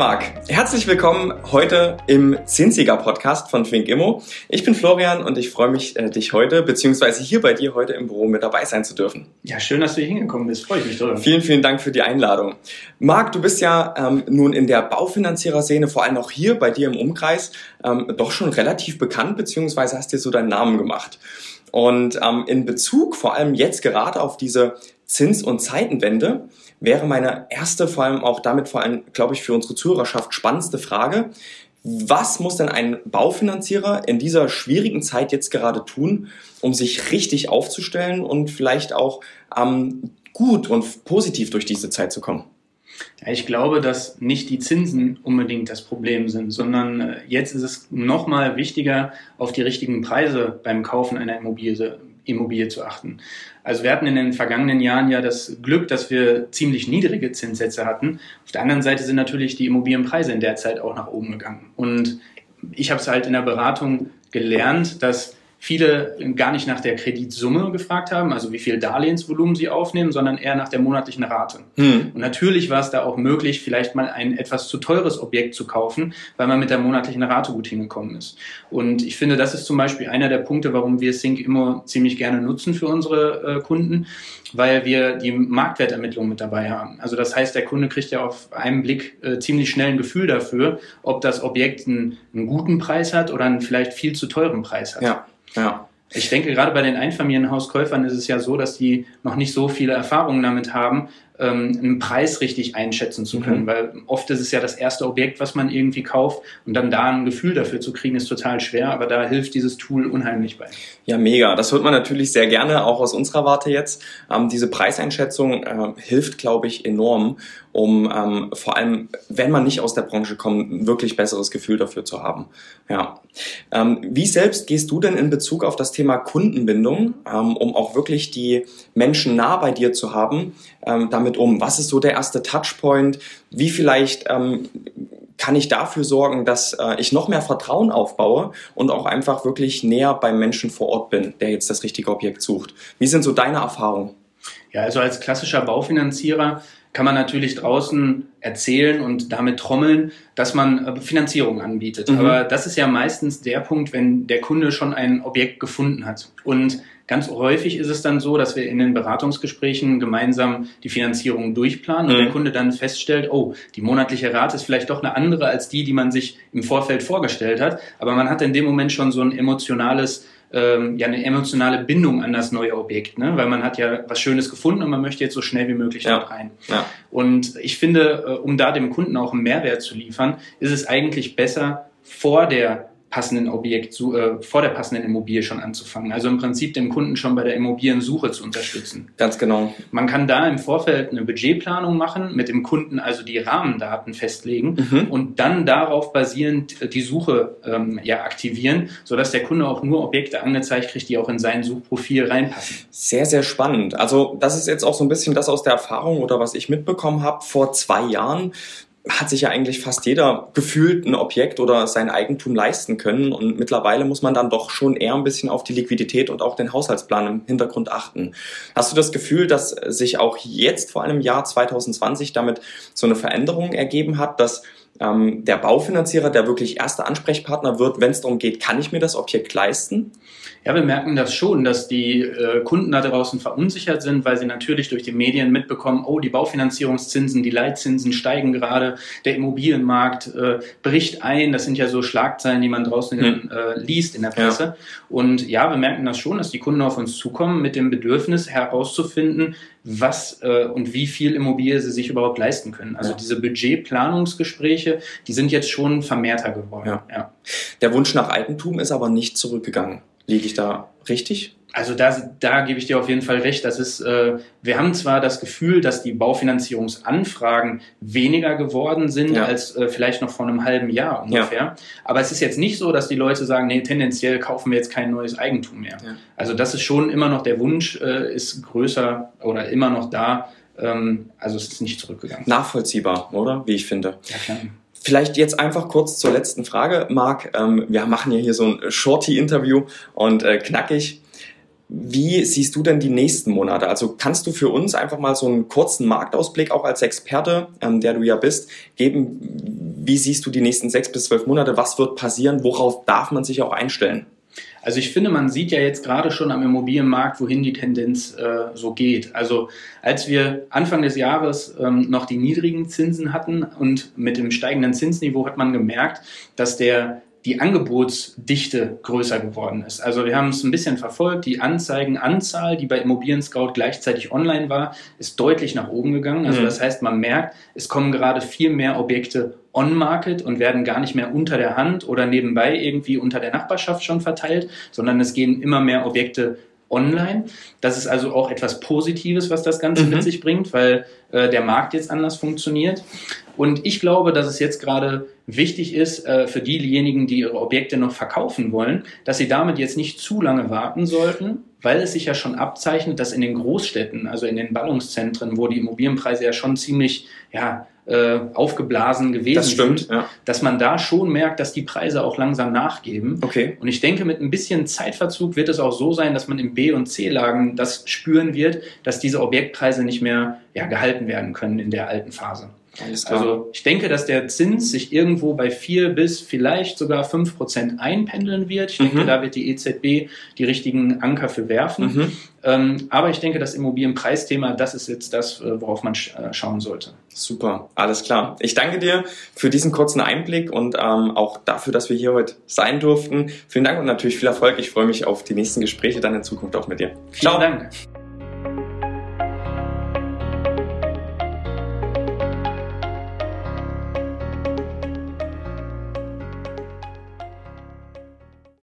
Marc, herzlich willkommen heute im Zinsiger Podcast von Twink Immo. Ich bin Florian und ich freue mich, äh, dich heute, beziehungsweise hier bei dir heute im Büro mit dabei sein zu dürfen. Ja, schön, dass du hier hingekommen bist. Freue ich mich drüber. Vielen, vielen Dank für die Einladung. Marc, du bist ja ähm, nun in der Baufinanzierer-Szene, vor allem auch hier bei dir im Umkreis, ähm, doch schon relativ bekannt, beziehungsweise hast dir so deinen Namen gemacht. Und ähm, in Bezug vor allem jetzt gerade auf diese Zins- und Zeitenwende wäre meine erste, vor allem auch damit vor allem, glaube ich, für unsere Zuhörerschaft spannendste Frage. Was muss denn ein Baufinanzierer in dieser schwierigen Zeit jetzt gerade tun, um sich richtig aufzustellen und vielleicht auch ähm, gut und positiv durch diese Zeit zu kommen? Ich glaube, dass nicht die Zinsen unbedingt das Problem sind, sondern äh, jetzt ist es nochmal wichtiger, auf die richtigen Preise beim Kaufen einer Immobilie, Immobilie zu achten. Also wir hatten in den vergangenen Jahren ja das Glück, dass wir ziemlich niedrige Zinssätze hatten. Auf der anderen Seite sind natürlich die Immobilienpreise in der Zeit auch nach oben gegangen. Und ich habe es halt in der Beratung gelernt, dass viele gar nicht nach der Kreditsumme gefragt haben, also wie viel Darlehensvolumen sie aufnehmen, sondern eher nach der monatlichen Rate. Hm. Und natürlich war es da auch möglich, vielleicht mal ein etwas zu teures Objekt zu kaufen, weil man mit der monatlichen Rate gut hingekommen ist. Und ich finde, das ist zum Beispiel einer der Punkte, warum wir Sync immer ziemlich gerne nutzen für unsere äh, Kunden, weil wir die Marktwertermittlung mit dabei haben. Also das heißt, der Kunde kriegt ja auf einen Blick äh, ziemlich schnell ein Gefühl dafür, ob das Objekt einen, einen guten Preis hat oder einen vielleicht viel zu teuren Preis hat. Ja. Ja. Ich denke, gerade bei den Einfamilienhauskäufern ist es ja so, dass die noch nicht so viele Erfahrungen damit haben, ähm, einen Preis richtig einschätzen zu können, mhm. weil oft ist es ja das erste Objekt, was man irgendwie kauft und dann da ein Gefühl dafür zu kriegen, ist total schwer, aber da hilft dieses Tool unheimlich bei. Ja, mega. Das hört man natürlich sehr gerne, auch aus unserer Warte jetzt. Ähm, diese Preiseinschätzung äh, hilft, glaube ich, enorm, um ähm, vor allem, wenn man nicht aus der Branche kommt, ein wirklich besseres Gefühl dafür zu haben. Ja. Ähm, wie selbst gehst du denn in Bezug auf das Thema Kundenbindung, ähm, um auch wirklich die Menschen nah bei dir zu haben, ähm, damit damit um? Was ist so der erste Touchpoint? Wie vielleicht ähm, kann ich dafür sorgen, dass äh, ich noch mehr Vertrauen aufbaue und auch einfach wirklich näher beim Menschen vor Ort bin, der jetzt das richtige Objekt sucht? Wie sind so deine Erfahrungen? Ja, also als klassischer Baufinanzierer kann man natürlich draußen erzählen und damit trommeln, dass man äh, Finanzierung anbietet. Mhm. Aber das ist ja meistens der Punkt, wenn der Kunde schon ein Objekt gefunden hat. Und Ganz häufig ist es dann so, dass wir in den Beratungsgesprächen gemeinsam die Finanzierung durchplanen und mhm. der Kunde dann feststellt, oh, die monatliche Rate ist vielleicht doch eine andere als die, die man sich im Vorfeld vorgestellt hat. Aber man hat in dem Moment schon so ein emotionales ähm, ja eine emotionale Bindung an das neue Objekt, ne? weil man hat ja was Schönes gefunden und man möchte jetzt so schnell wie möglich ja. dort rein. Ja. Und ich finde, äh, um da dem Kunden auch einen Mehrwert zu liefern, ist es eigentlich besser vor der passenden Objekt zu, äh, vor der passenden Immobilie schon anzufangen. Also im Prinzip den Kunden schon bei der Immobiliensuche zu unterstützen. Ganz genau. Man kann da im Vorfeld eine Budgetplanung machen, mit dem Kunden also die Rahmendaten festlegen mhm. und dann darauf basierend die Suche ähm, ja aktivieren, sodass der Kunde auch nur Objekte angezeigt kriegt, die auch in sein Suchprofil reinpassen. Sehr, sehr spannend. Also das ist jetzt auch so ein bisschen das aus der Erfahrung oder was ich mitbekommen habe vor zwei Jahren hat sich ja eigentlich fast jeder gefühlt ein Objekt oder sein Eigentum leisten können. Und mittlerweile muss man dann doch schon eher ein bisschen auf die Liquidität und auch den Haushaltsplan im Hintergrund achten. Hast du das Gefühl, dass sich auch jetzt vor allem Jahr 2020 damit so eine Veränderung ergeben hat, dass ähm, der Baufinanzierer der wirklich erste Ansprechpartner wird, wenn es darum geht, kann ich mir das Objekt leisten? Ja, wir merken das schon, dass die äh, Kunden da draußen verunsichert sind, weil sie natürlich durch die Medien mitbekommen, oh, die Baufinanzierungszinsen, die Leitzinsen steigen gerade, der Immobilienmarkt äh, bricht ein. Das sind ja so Schlagzeilen, die man draußen mhm. äh, liest in der Presse. Ja. Und ja, wir merken das schon, dass die Kunden auf uns zukommen mit dem Bedürfnis herauszufinden, was äh, und wie viel Immobilie sie sich überhaupt leisten können. Also ja. diese Budgetplanungsgespräche, die sind jetzt schon vermehrter geworden. Ja. ja. Der Wunsch nach Eigentum ist aber nicht zurückgegangen. Liege ich da richtig? Also da, da gebe ich dir auf jeden Fall recht. Das ist, äh, wir haben zwar das Gefühl, dass die Baufinanzierungsanfragen weniger geworden sind ja. als äh, vielleicht noch vor einem halben Jahr ungefähr. Ja. Aber es ist jetzt nicht so, dass die Leute sagen, nee, tendenziell kaufen wir jetzt kein neues Eigentum mehr. Ja. Also das ist schon immer noch der Wunsch, äh, ist größer oder immer noch da. Ähm, also es ist nicht zurückgegangen. Nachvollziehbar, oder? Wie ich finde. Ja, klar. Vielleicht jetzt einfach kurz zur letzten Frage, Marc. Ähm, wir machen ja hier so ein Shorty-Interview und äh, knackig. Wie siehst du denn die nächsten Monate? Also kannst du für uns einfach mal so einen kurzen Marktausblick auch als Experte, ähm, der du ja bist, geben? Wie siehst du die nächsten sechs bis zwölf Monate? Was wird passieren? Worauf darf man sich auch einstellen? Also ich finde, man sieht ja jetzt gerade schon am Immobilienmarkt, wohin die Tendenz äh, so geht. Also als wir Anfang des Jahres ähm, noch die niedrigen Zinsen hatten und mit dem steigenden Zinsniveau hat man gemerkt, dass der die Angebotsdichte größer geworden ist. Also wir haben es ein bisschen verfolgt. Die Anzeigenanzahl, die bei Immobilien Scout gleichzeitig online war, ist deutlich nach oben gegangen. Also mhm. das heißt, man merkt, es kommen gerade viel mehr Objekte on-market und werden gar nicht mehr unter der Hand oder nebenbei irgendwie unter der Nachbarschaft schon verteilt, sondern es gehen immer mehr Objekte online. Das ist also auch etwas Positives, was das Ganze mhm. mit sich bringt, weil äh, der Markt jetzt anders funktioniert. Und ich glaube, dass es jetzt gerade wichtig ist äh, für diejenigen, die ihre Objekte noch verkaufen wollen, dass sie damit jetzt nicht zu lange warten sollten, weil es sich ja schon abzeichnet, dass in den Großstädten, also in den Ballungszentren, wo die Immobilienpreise ja schon ziemlich ja, äh, aufgeblasen gewesen das stimmt, sind, ja. dass man da schon merkt, dass die Preise auch langsam nachgeben. Okay. Und ich denke, mit ein bisschen Zeitverzug wird es auch so sein, dass man in B- und C-Lagen das spüren wird, dass diese Objektpreise nicht mehr ja, gehalten werden können in der alten Phase. Also ich denke, dass der Zins sich irgendwo bei vier bis vielleicht sogar fünf Prozent einpendeln wird. Ich denke, mhm. da wird die EZB die richtigen Anker für werfen. Mhm. Ähm, aber ich denke, das Immobilienpreisthema, das ist jetzt das, äh, worauf man sch äh, schauen sollte. Super, alles klar. Ich danke dir für diesen kurzen Einblick und ähm, auch dafür, dass wir hier heute sein durften. Vielen Dank und natürlich viel Erfolg. Ich freue mich auf die nächsten Gespräche dann in Zukunft auch mit dir. Vielen Ciao. Dank.